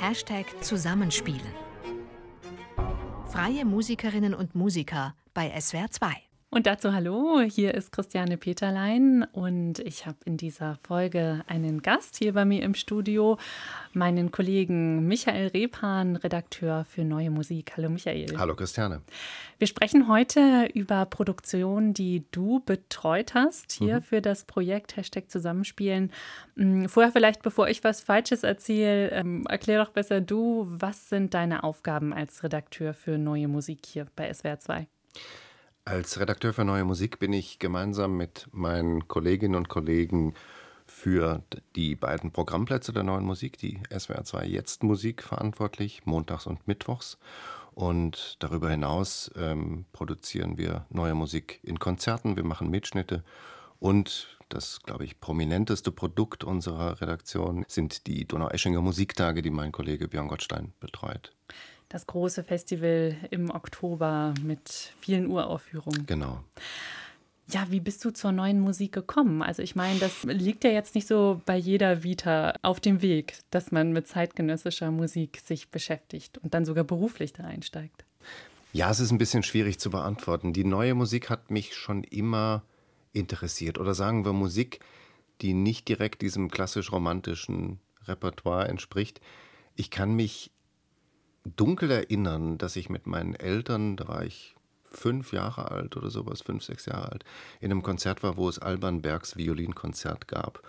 Hashtag Zusammenspielen. Freie Musikerinnen und Musiker bei SWR 2. Und dazu hallo, hier ist Christiane Peterlein und ich habe in dieser Folge einen Gast hier bei mir im Studio, meinen Kollegen Michael Repan, Redakteur für Neue Musik. Hallo Michael. Hallo Christiane. Wir sprechen heute über Produktionen, die du betreut hast, hier mhm. für das Projekt Hashtag Zusammenspielen. Hm, vorher vielleicht, bevor ich was Falsches erzähle, ähm, erklär doch besser du, was sind deine Aufgaben als Redakteur für Neue Musik hier bei SWR 2? Als Redakteur für Neue Musik bin ich gemeinsam mit meinen Kolleginnen und Kollegen für die beiden Programmplätze der neuen Musik, die SWR 2 Jetzt Musik, verantwortlich, montags und mittwochs. Und darüber hinaus ähm, produzieren wir neue Musik in Konzerten, wir machen Mitschnitte und das, glaube ich, prominenteste Produkt unserer Redaktion sind die Donaueschinger Musiktage, die mein Kollege Björn Gottstein betreut das große Festival im Oktober mit vielen Uraufführungen. Genau. Ja, wie bist du zur neuen Musik gekommen? Also ich meine, das liegt ja jetzt nicht so bei jeder Vita auf dem Weg, dass man mit zeitgenössischer Musik sich beschäftigt und dann sogar beruflich da einsteigt. Ja, es ist ein bisschen schwierig zu beantworten. Die neue Musik hat mich schon immer interessiert. Oder sagen wir Musik, die nicht direkt diesem klassisch romantischen Repertoire entspricht. Ich kann mich dunkel erinnern, dass ich mit meinen Eltern, da war ich fünf Jahre alt oder sowas, fünf, sechs Jahre alt, in einem Konzert war, wo es Alban Bergs Violinkonzert gab.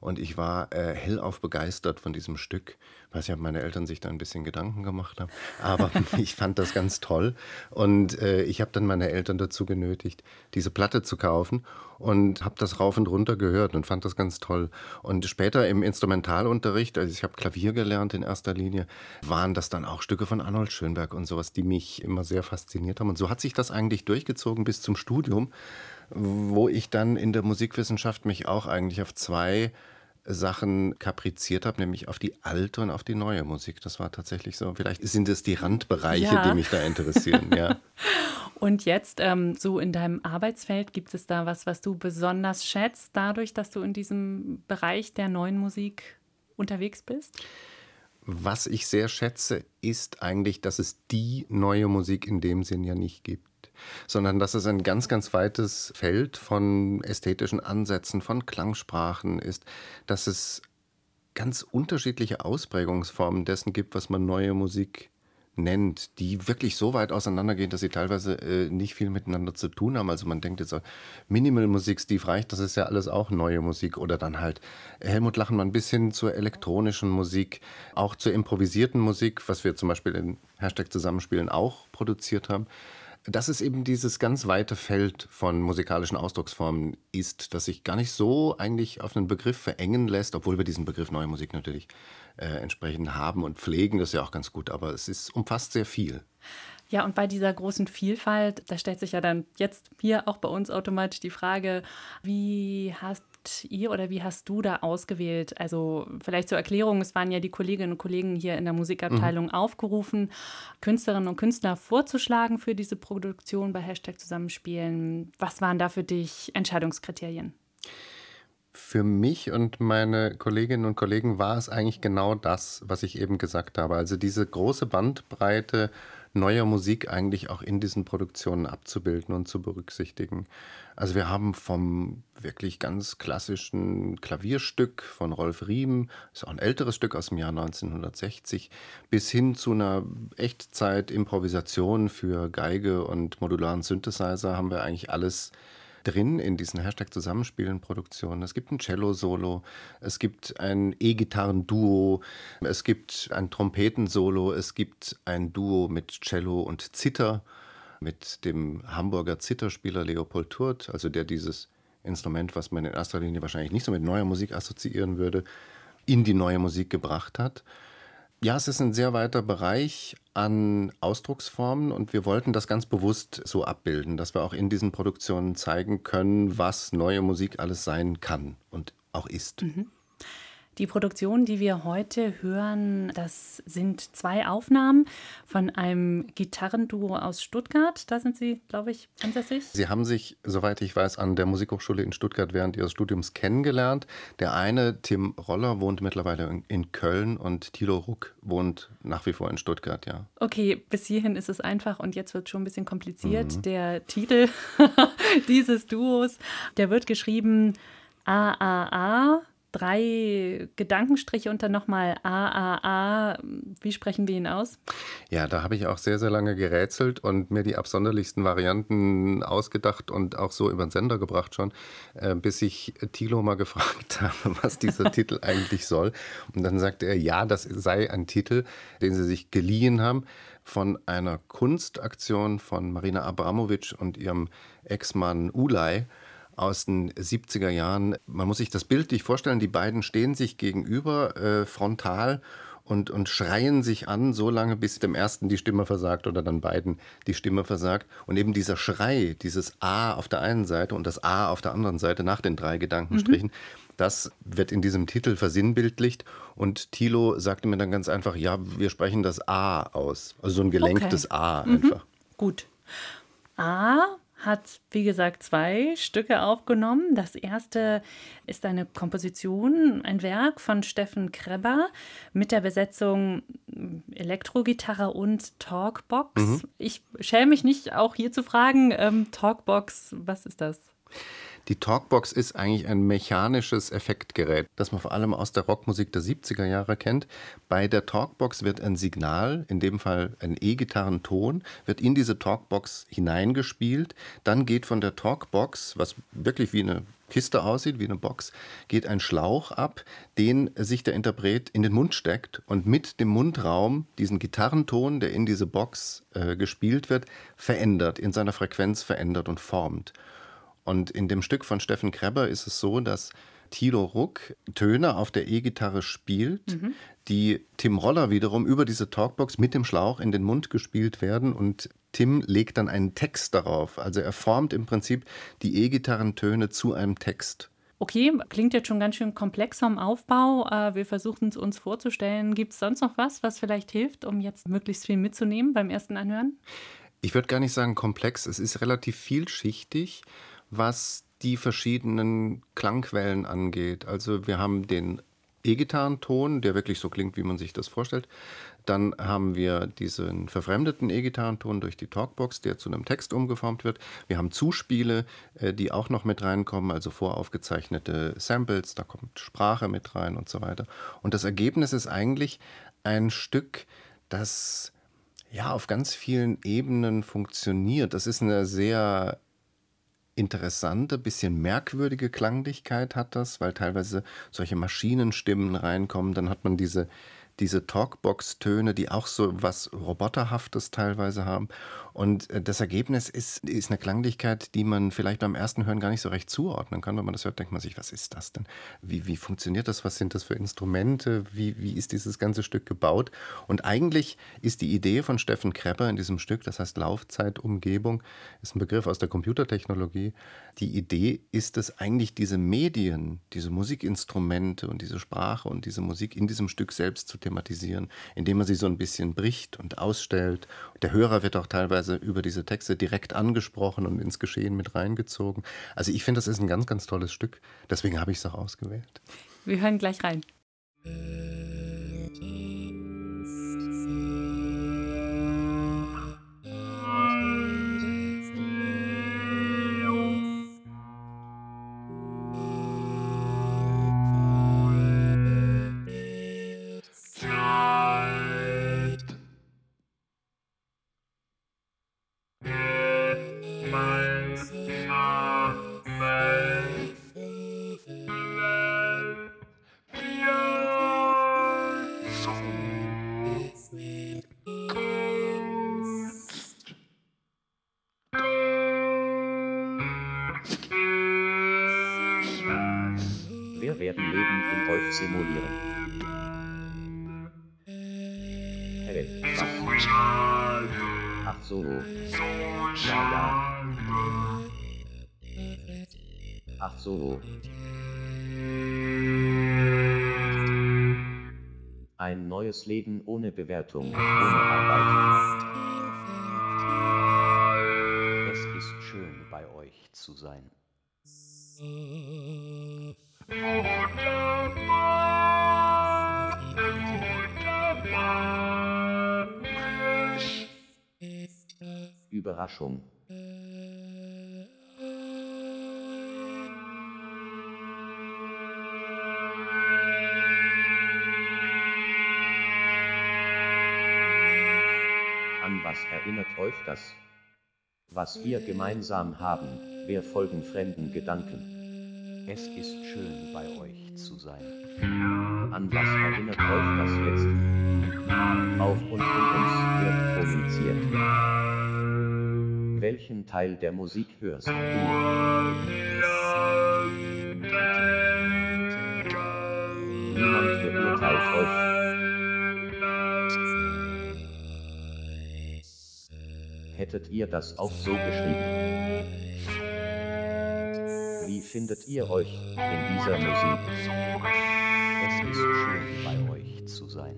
Und ich war äh, hellauf begeistert von diesem Stück. Ich weiß nicht, ob meine Eltern sich da ein bisschen Gedanken gemacht haben, aber ich fand das ganz toll. Und äh, ich habe dann meine Eltern dazu genötigt, diese Platte zu kaufen und habe das rauf und runter gehört und fand das ganz toll. Und später im Instrumentalunterricht, also ich habe Klavier gelernt in erster Linie, waren das dann auch Stücke von Arnold Schönberg und sowas, die mich immer sehr fasziniert haben. Und so hat sich das eigentlich durchgezogen bis zum Studium wo ich dann in der Musikwissenschaft mich auch eigentlich auf zwei Sachen kapriziert habe, nämlich auf die alte und auf die neue Musik. Das war tatsächlich so. Vielleicht sind es die Randbereiche, ja. die mich da interessieren. Ja. Und jetzt ähm, so in deinem Arbeitsfeld, gibt es da was, was du besonders schätzt, dadurch, dass du in diesem Bereich der neuen Musik unterwegs bist? Was ich sehr schätze, ist eigentlich, dass es die neue Musik in dem Sinn ja nicht gibt sondern dass es ein ganz, ganz weites Feld von ästhetischen Ansätzen, von Klangsprachen ist, dass es ganz unterschiedliche Ausprägungsformen dessen gibt, was man neue Musik nennt, die wirklich so weit auseinandergehen, dass sie teilweise äh, nicht viel miteinander zu tun haben. Also man denkt jetzt, Minimal-Musik, Steve Reich, das ist ja alles auch neue Musik. Oder dann halt Helmut Lachenmann bis hin zur elektronischen Musik, auch zur improvisierten Musik, was wir zum Beispiel in Hashtag Zusammenspielen auch produziert haben dass es eben dieses ganz weite Feld von musikalischen Ausdrucksformen ist, das sich gar nicht so eigentlich auf einen Begriff verengen lässt, obwohl wir diesen Begriff neue Musik natürlich äh, entsprechend haben und pflegen, das ist ja auch ganz gut, aber es ist, umfasst sehr viel. Ja, und bei dieser großen Vielfalt, da stellt sich ja dann jetzt hier auch bei uns automatisch die Frage, wie hast ihr oder wie hast du da ausgewählt? Also vielleicht zur Erklärung, es waren ja die Kolleginnen und Kollegen hier in der Musikabteilung mhm. aufgerufen, Künstlerinnen und Künstler vorzuschlagen für diese Produktion bei Hashtag Zusammenspielen. Was waren da für dich Entscheidungskriterien? Für mich und meine Kolleginnen und Kollegen war es eigentlich genau das, was ich eben gesagt habe. Also diese große Bandbreite neuer Musik eigentlich auch in diesen Produktionen abzubilden und zu berücksichtigen. Also wir haben vom wirklich ganz klassischen Klavierstück von Rolf Riem, ist auch ein älteres Stück aus dem Jahr 1960, bis hin zu einer Echtzeit-Improvisation für Geige und modularen Synthesizer haben wir eigentlich alles drin in diesen Hashtag Zusammenspielen Produktionen. Es gibt ein Cello-Solo, es gibt ein E-Gitarren-Duo, es gibt ein Trompeten-Solo, es gibt ein Duo mit Cello und Zither mit dem Hamburger Zitterspieler Leopold Turt, also der dieses Instrument, was man in erster Linie wahrscheinlich nicht so mit neuer Musik assoziieren würde, in die neue Musik gebracht hat. Ja, es ist ein sehr weiter Bereich an Ausdrucksformen und wir wollten das ganz bewusst so abbilden, dass wir auch in diesen Produktionen zeigen können, was neue Musik alles sein kann und auch ist. Mhm. Die Produktion, die wir heute hören, das sind zwei Aufnahmen von einem Gitarrenduo aus Stuttgart. Da sind Sie, glaube ich, ansässig. Sie haben sich, soweit ich weiß, an der Musikhochschule in Stuttgart während Ihres Studiums kennengelernt. Der eine, Tim Roller, wohnt mittlerweile in Köln und Thilo Ruck wohnt nach wie vor in Stuttgart, ja. Okay, bis hierhin ist es einfach und jetzt wird es schon ein bisschen kompliziert. Mhm. Der Titel dieses Duos, der wird geschrieben AAA drei Gedankenstriche und dann nochmal AAA. Wie sprechen wir ihn aus? Ja, da habe ich auch sehr, sehr lange gerätselt und mir die absonderlichsten Varianten ausgedacht und auch so über den Sender gebracht schon, äh, bis ich Thilo mal gefragt habe, was dieser Titel eigentlich soll. Und dann sagte er, ja, das sei ein Titel, den sie sich geliehen haben von einer Kunstaktion von Marina Abramovic und ihrem Ex-Mann Ulay aus den 70er Jahren. Man muss sich das bildlich vorstellen, die beiden stehen sich gegenüber äh, frontal und, und schreien sich an, so lange, bis dem ersten die Stimme versagt oder dann beiden die Stimme versagt. Und eben dieser Schrei, dieses A auf der einen Seite und das A auf der anderen Seite nach den drei Gedankenstrichen, mhm. das wird in diesem Titel versinnbildlicht. Und Thilo sagte mir dann ganz einfach, ja, wir sprechen das A aus. Also so ein gelenktes okay. A mhm. einfach. Mhm. Gut. A hat, wie gesagt, zwei Stücke aufgenommen. Das erste ist eine Komposition, ein Werk von Steffen Kreber mit der Besetzung Elektrogitarre und Talkbox. Mhm. Ich schäme mich nicht, auch hier zu fragen, ähm, Talkbox, was ist das? Die Talkbox ist eigentlich ein mechanisches Effektgerät, das man vor allem aus der Rockmusik der 70er Jahre kennt. Bei der Talkbox wird ein Signal, in dem Fall ein E-Gitarrenton, wird in diese Talkbox hineingespielt. Dann geht von der Talkbox, was wirklich wie eine Kiste aussieht, wie eine Box, geht ein Schlauch ab, den sich der Interpret in den Mund steckt und mit dem Mundraum diesen Gitarrenton, der in diese Box äh, gespielt wird, verändert, in seiner Frequenz verändert und formt. Und in dem Stück von Steffen Kreber ist es so, dass Tilo Ruck Töne auf der E-Gitarre spielt, mhm. die Tim Roller wiederum über diese Talkbox mit dem Schlauch in den Mund gespielt werden und Tim legt dann einen Text darauf. Also er formt im Prinzip die E-Gitarrentöne zu einem Text. Okay, klingt jetzt schon ganz schön komplex vom Aufbau. Äh, wir versuchen es uns vorzustellen. Gibt es sonst noch was, was vielleicht hilft, um jetzt möglichst viel mitzunehmen beim ersten Anhören? Ich würde gar nicht sagen komplex. Es ist relativ vielschichtig was die verschiedenen Klangquellen angeht. Also wir haben den E-Gitarrenton, der wirklich so klingt, wie man sich das vorstellt. Dann haben wir diesen verfremdeten E-Gitarrenton durch die Talkbox, der zu einem Text umgeformt wird. Wir haben Zuspiele, äh, die auch noch mit reinkommen, also voraufgezeichnete Samples, da kommt Sprache mit rein und so weiter. Und das Ergebnis ist eigentlich ein Stück, das ja auf ganz vielen Ebenen funktioniert. Das ist eine sehr interessante, bisschen merkwürdige Klanglichkeit hat das, weil teilweise solche Maschinenstimmen reinkommen. Dann hat man diese diese Talkbox-Töne, die auch so was Roboterhaftes teilweise haben. Und äh, das Ergebnis ist, ist eine Klanglichkeit, die man vielleicht beim ersten Hören gar nicht so recht zuordnen kann. Wenn man das hört, denkt man sich, was ist das denn? Wie, wie funktioniert das? Was sind das für Instrumente? Wie, wie ist dieses ganze Stück gebaut? Und eigentlich ist die Idee von Steffen Krepper in diesem Stück, das heißt Laufzeitumgebung, ist ein Begriff aus der Computertechnologie. Die Idee ist es eigentlich, diese Medien, diese Musikinstrumente und diese Sprache und diese Musik in diesem Stück selbst zu thematisieren, indem man sie so ein bisschen bricht und ausstellt. Der Hörer wird auch teilweise über diese Texte direkt angesprochen und ins Geschehen mit reingezogen. Also ich finde, das ist ein ganz, ganz tolles Stück. Deswegen habe ich es auch ausgewählt. Wir hören gleich rein. Ach so. ein neues Leben ohne Bewertung, ohne Arbeit. Es ist schön bei euch zu sein. Überraschung. An was erinnert euch das? Was wir gemeinsam haben, wir folgen fremden Gedanken. Es ist schön bei euch zu sein. An was erinnert euch das jetzt? Auf und in uns wird kommuniziert. Welchen Teil der Musik hörst du? Niemand beurteilt euch. Hättet ihr das auch so geschrieben? Wie findet ihr euch in dieser Musik? Es ist schön bei euch zu sein.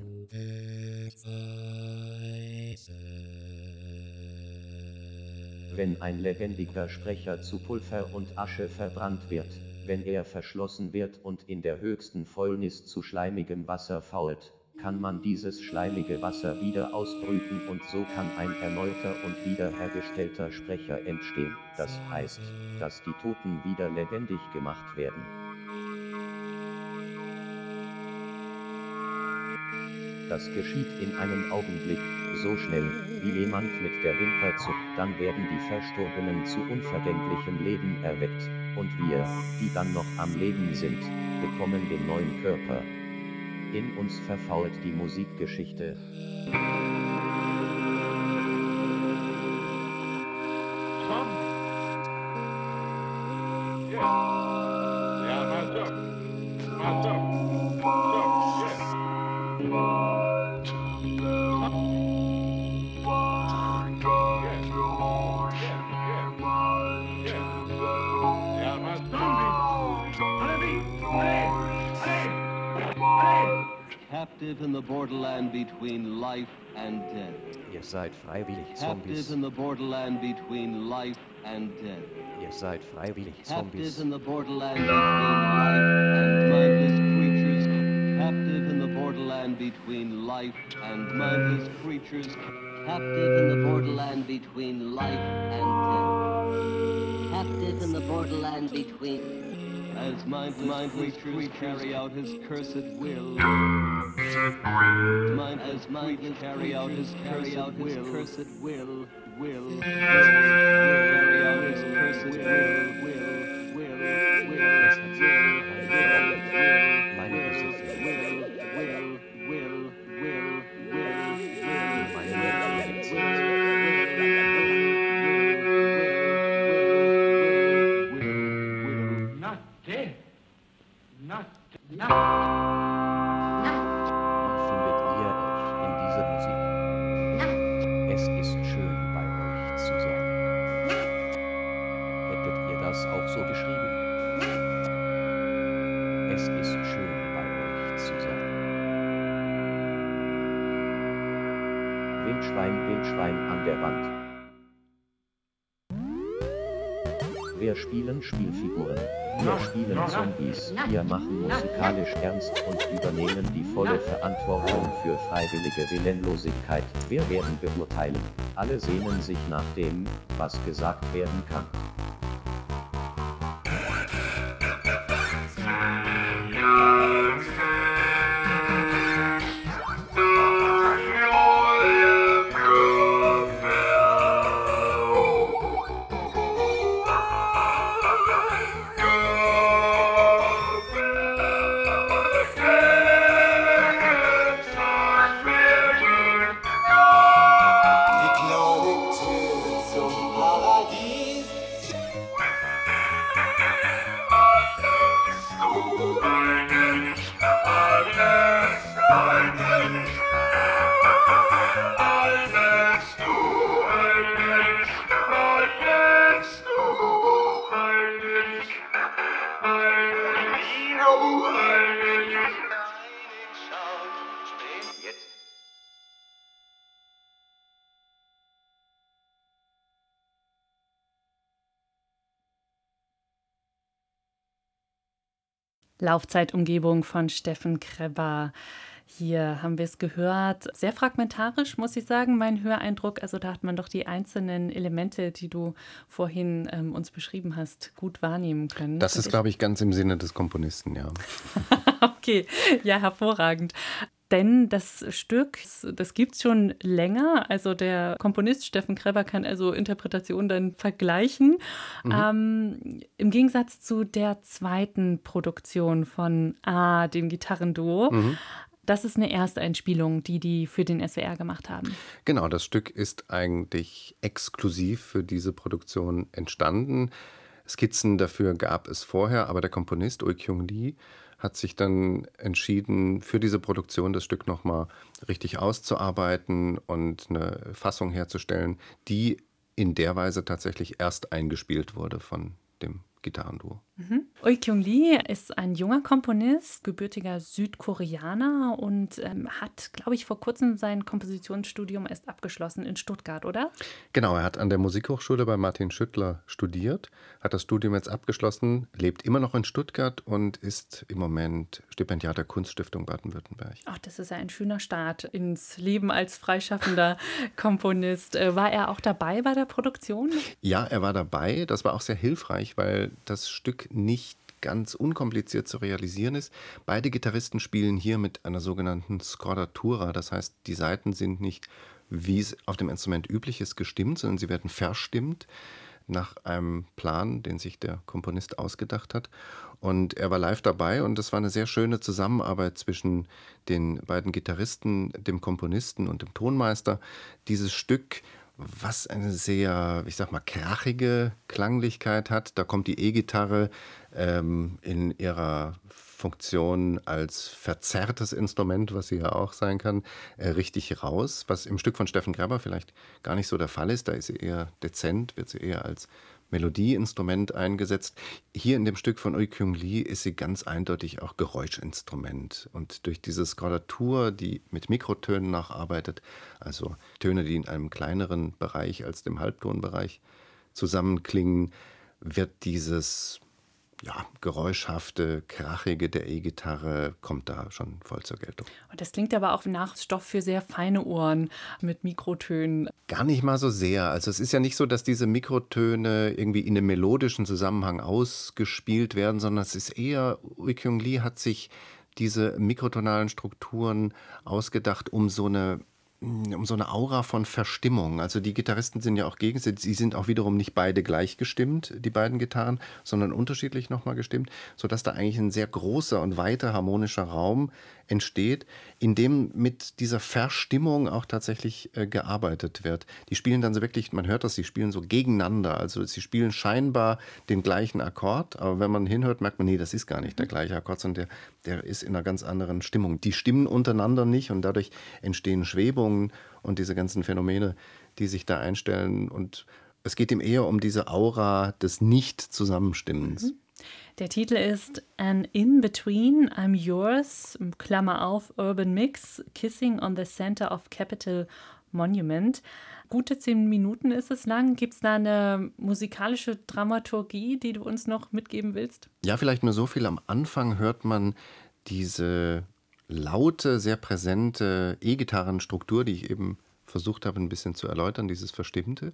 Wenn ein lebendiger Sprecher zu Pulver und Asche verbrannt wird, wenn er verschlossen wird und in der höchsten Fäulnis zu schleimigem Wasser fault, kann man dieses schleimige Wasser wieder ausbrüten und so kann ein erneuter und wiederhergestellter Sprecher entstehen, das heißt, dass die Toten wieder lebendig gemacht werden. Das geschieht in einem Augenblick, so schnell, wie jemand mit der Wimper zuckt, dann werden die Verstorbenen zu unvergänglichem Leben erweckt, und wir, die dann noch am Leben sind, bekommen den neuen Körper. In uns verfault die Musikgeschichte. Captive in the borderland between life and death. Ihr seid freiwillig Captive in the borderland between life and death. Ihr seid freiwillig Captive in the borderland between life and mindless creatures. Captive in the borderland between life and mindless creatures. Captive in the borderland between life and death. Captive in the borderland between. As mindless, mindless creatures carry out his cursed will. Mind, as mindless carry out his carry out his cursed will. Will. Carry out his cursed. Will. Wand. Wir spielen Spielfiguren. Wir spielen Zombies. Wir machen musikalisch ernst und übernehmen die volle Verantwortung für freiwillige Willenlosigkeit. Wir werden beurteilen. Alle sehnen sich nach dem, was gesagt werden kann. Laufzeitumgebung von Steffen Kreber. Hier haben wir es gehört. Sehr fragmentarisch, muss ich sagen, mein Höreindruck. Also da hat man doch die einzelnen Elemente, die du vorhin ähm, uns beschrieben hast, gut wahrnehmen können. Das ist, glaube ich, ganz im Sinne des Komponisten, ja. okay, ja, hervorragend. Denn das Stück, das gibt es schon länger. Also der Komponist Steffen Kreber kann also Interpretationen dann vergleichen. Mhm. Ähm, Im Gegensatz zu der zweiten Produktion von A, dem Gitarrenduo. Mhm. Das ist eine Ersteinspielung, die die für den SWR gemacht haben. Genau, das Stück ist eigentlich exklusiv für diese Produktion entstanden. Skizzen dafür gab es vorher, aber der Komponist Ui Kyung Lee hat sich dann entschieden, für diese Produktion das Stück nochmal richtig auszuarbeiten und eine Fassung herzustellen, die in der Weise tatsächlich erst eingespielt wurde von dem Gitarrenduo. Mhm. Oi Kyung Lee ist ein junger Komponist, gebürtiger Südkoreaner und ähm, hat, glaube ich, vor kurzem sein Kompositionsstudium erst abgeschlossen in Stuttgart, oder? Genau, er hat an der Musikhochschule bei Martin Schüttler studiert, hat das Studium jetzt abgeschlossen, lebt immer noch in Stuttgart und ist im Moment Stipendiat der Kunststiftung Baden-Württemberg. Ach, das ist ja ein schöner Start ins Leben als freischaffender Komponist. Äh, war er auch dabei bei der Produktion? Ja, er war dabei. Das war auch sehr hilfreich, weil das Stück nicht ganz unkompliziert zu realisieren ist. Beide Gitarristen spielen hier mit einer sogenannten Scordatura, das heißt, die Saiten sind nicht, wie es auf dem Instrument üblich ist, gestimmt, sondern sie werden verstimmt nach einem Plan, den sich der Komponist ausgedacht hat. Und er war live dabei und es war eine sehr schöne Zusammenarbeit zwischen den beiden Gitarristen, dem Komponisten und dem Tonmeister. Dieses Stück was eine sehr, ich sag mal, krachige Klanglichkeit hat. Da kommt die E-Gitarre ähm, in ihrer Funktion als verzerrtes Instrument, was sie ja auch sein kann, äh, richtig raus. Was im Stück von Steffen Greber vielleicht gar nicht so der Fall ist. Da ist sie eher dezent, wird sie eher als Melodieinstrument eingesetzt. Hier in dem Stück von Ui Kyung Lee ist sie ganz eindeutig auch Geräuschinstrument. Und durch diese Skolatur, die mit Mikrotönen nacharbeitet, also Töne, die in einem kleineren Bereich als dem Halbtonbereich zusammenklingen, wird dieses ja, geräuschhafte, krachige der E-Gitarre kommt da schon voll zur Geltung. Und das klingt aber auch nach Stoff für sehr feine Ohren mit Mikrotönen. Gar nicht mal so sehr. Also es ist ja nicht so, dass diese Mikrotöne irgendwie in einem melodischen Zusammenhang ausgespielt werden, sondern es ist eher, Ui Kyung Lee hat sich diese mikrotonalen Strukturen ausgedacht, um so eine um so eine Aura von Verstimmung. Also die Gitarristen sind ja auch gegenseitig, sie sind auch wiederum nicht beide gleich gestimmt, die beiden Gitarren, sondern unterschiedlich nochmal gestimmt, sodass da eigentlich ein sehr großer und weiter harmonischer Raum entsteht, in dem mit dieser Verstimmung auch tatsächlich äh, gearbeitet wird. Die spielen dann so wirklich, man hört das, sie spielen so gegeneinander. Also sie spielen scheinbar den gleichen Akkord, aber wenn man hinhört, merkt man, nee, das ist gar nicht der gleiche Akkord, sondern der, der ist in einer ganz anderen Stimmung. Die stimmen untereinander nicht und dadurch entstehen Schwebungen und diese ganzen Phänomene, die sich da einstellen. Und es geht ihm eher um diese Aura des Nicht-Zusammenstimmens. Mhm. Der Titel ist An In-Between, I'm Yours, Klammer auf, Urban Mix, Kissing on the Center of Capitol Monument. Gute zehn Minuten ist es lang. Gibt es da eine musikalische Dramaturgie, die du uns noch mitgeben willst? Ja, vielleicht nur so viel. Am Anfang hört man diese laute, sehr präsente E-Gitarrenstruktur, die ich eben versucht habe, ein bisschen zu erläutern, dieses Verstimmte.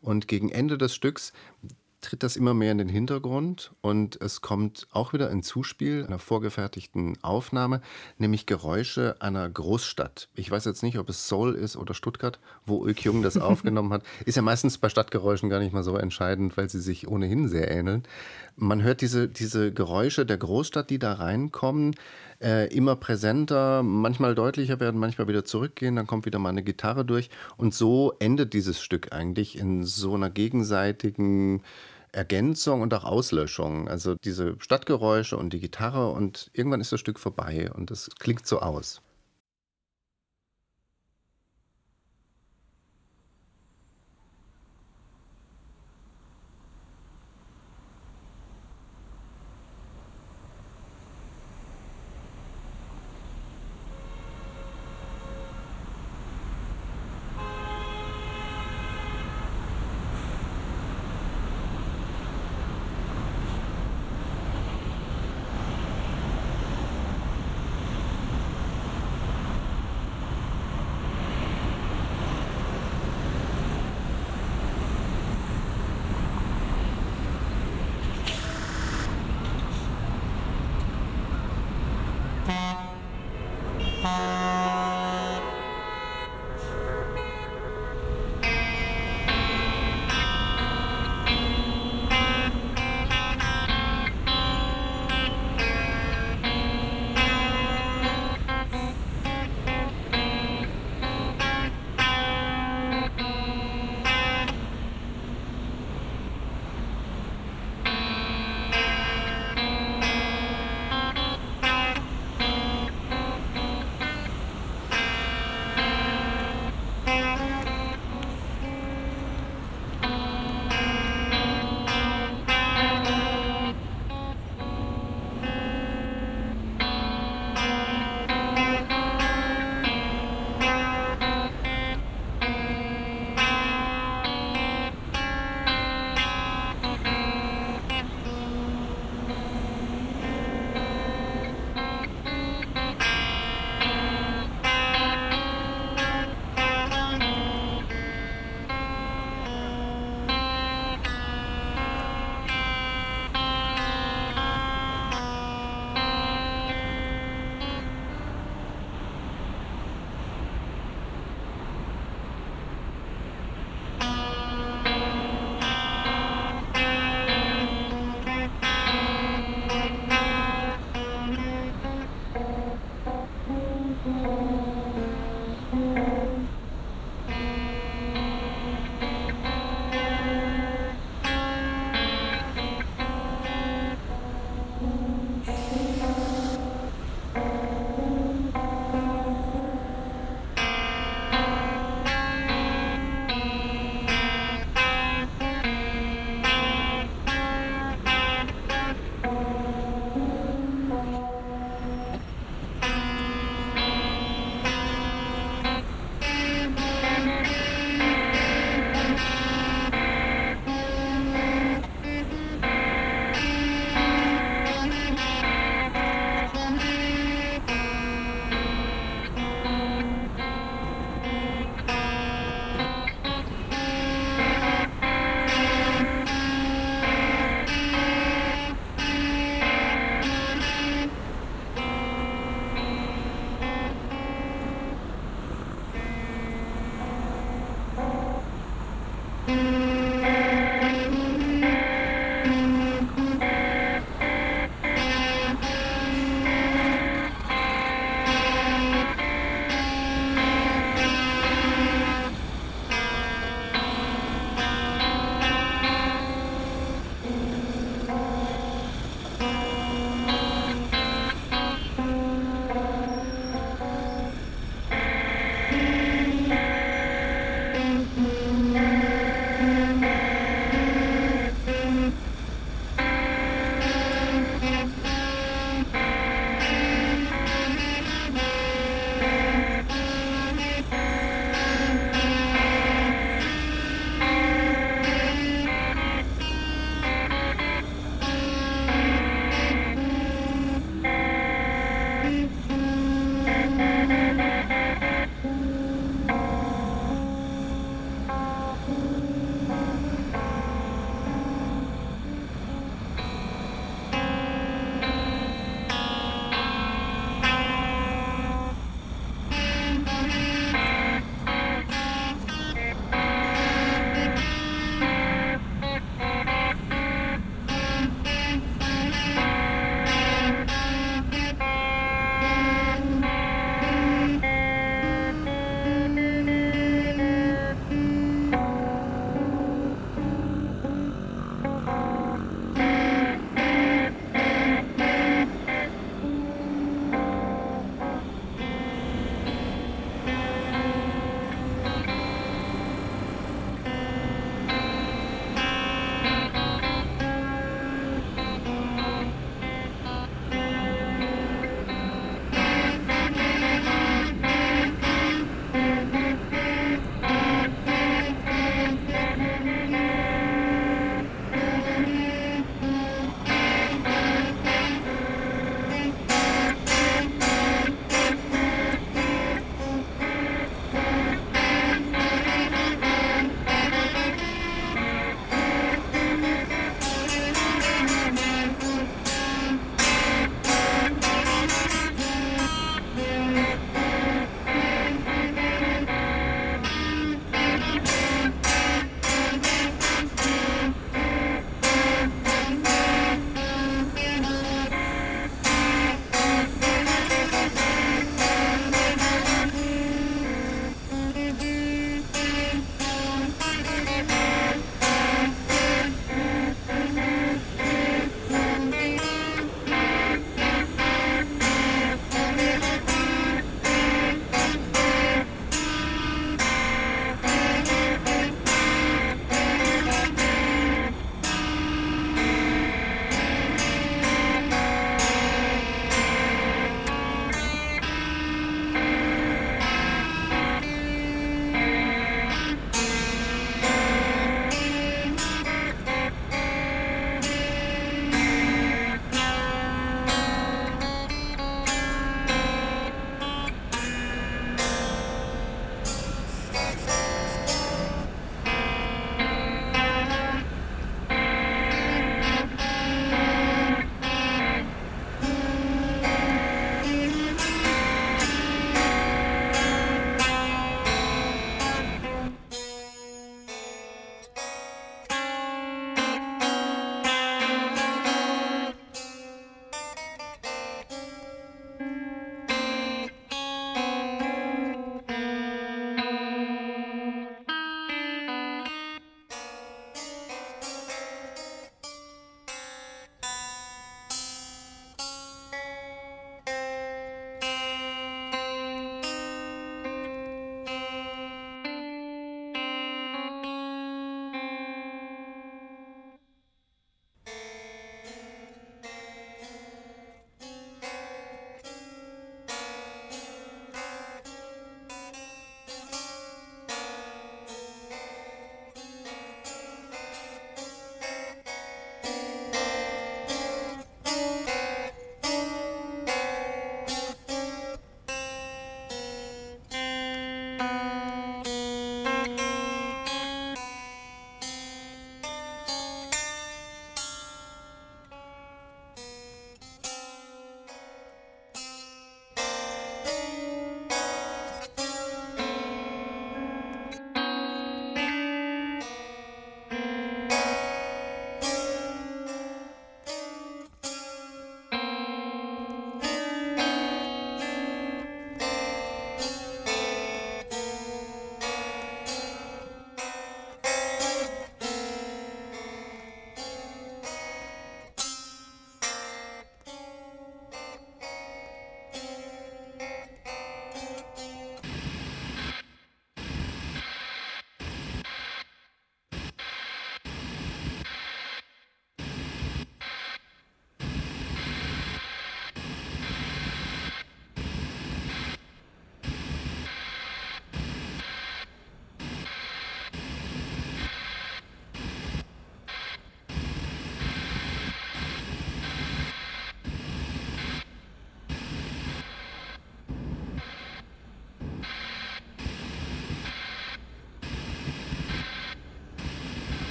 Und gegen Ende des Stücks tritt das immer mehr in den Hintergrund und es kommt auch wieder ein Zuspiel einer vorgefertigten Aufnahme, nämlich Geräusche einer Großstadt. Ich weiß jetzt nicht, ob es Seoul ist oder Stuttgart, wo Ulk Jung das aufgenommen hat. Ist ja meistens bei Stadtgeräuschen gar nicht mal so entscheidend, weil sie sich ohnehin sehr ähneln. Man hört diese, diese Geräusche der Großstadt, die da reinkommen, äh, immer präsenter, manchmal deutlicher werden, manchmal wieder zurückgehen, dann kommt wieder mal eine Gitarre durch. Und so endet dieses Stück eigentlich in so einer gegenseitigen Ergänzung und auch Auslöschung. Also diese Stadtgeräusche und die Gitarre und irgendwann ist das Stück vorbei und es klingt so aus.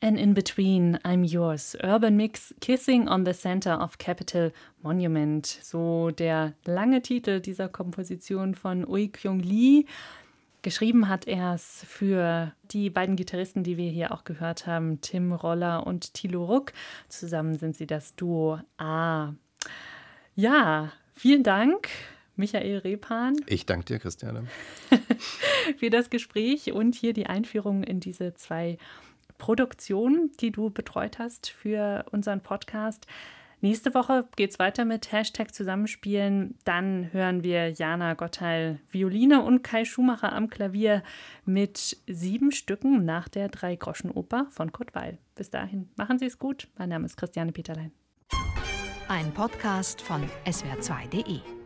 and in between, I'm yours. Urban Mix Kissing on the Center of Capitol Monument. So der lange Titel dieser Komposition von Ui Kyung Lee. Geschrieben hat er es für die beiden Gitarristen, die wir hier auch gehört haben, Tim Roller und Thilo Ruck. Zusammen sind sie das Duo A. Ja, vielen Dank. Michael Repan. Ich danke dir, Christiane. für das Gespräch und hier die Einführung in diese zwei Produktionen, die du betreut hast für unseren Podcast. Nächste Woche geht es weiter mit Hashtag Zusammenspielen. Dann hören wir Jana Gottheil Violine und Kai Schumacher am Klavier mit sieben Stücken nach der Drei-Groschen-Oper von Kurt Weil. Bis dahin, machen Sie es gut. Mein Name ist Christiane Peterlein. Ein Podcast von swr2.de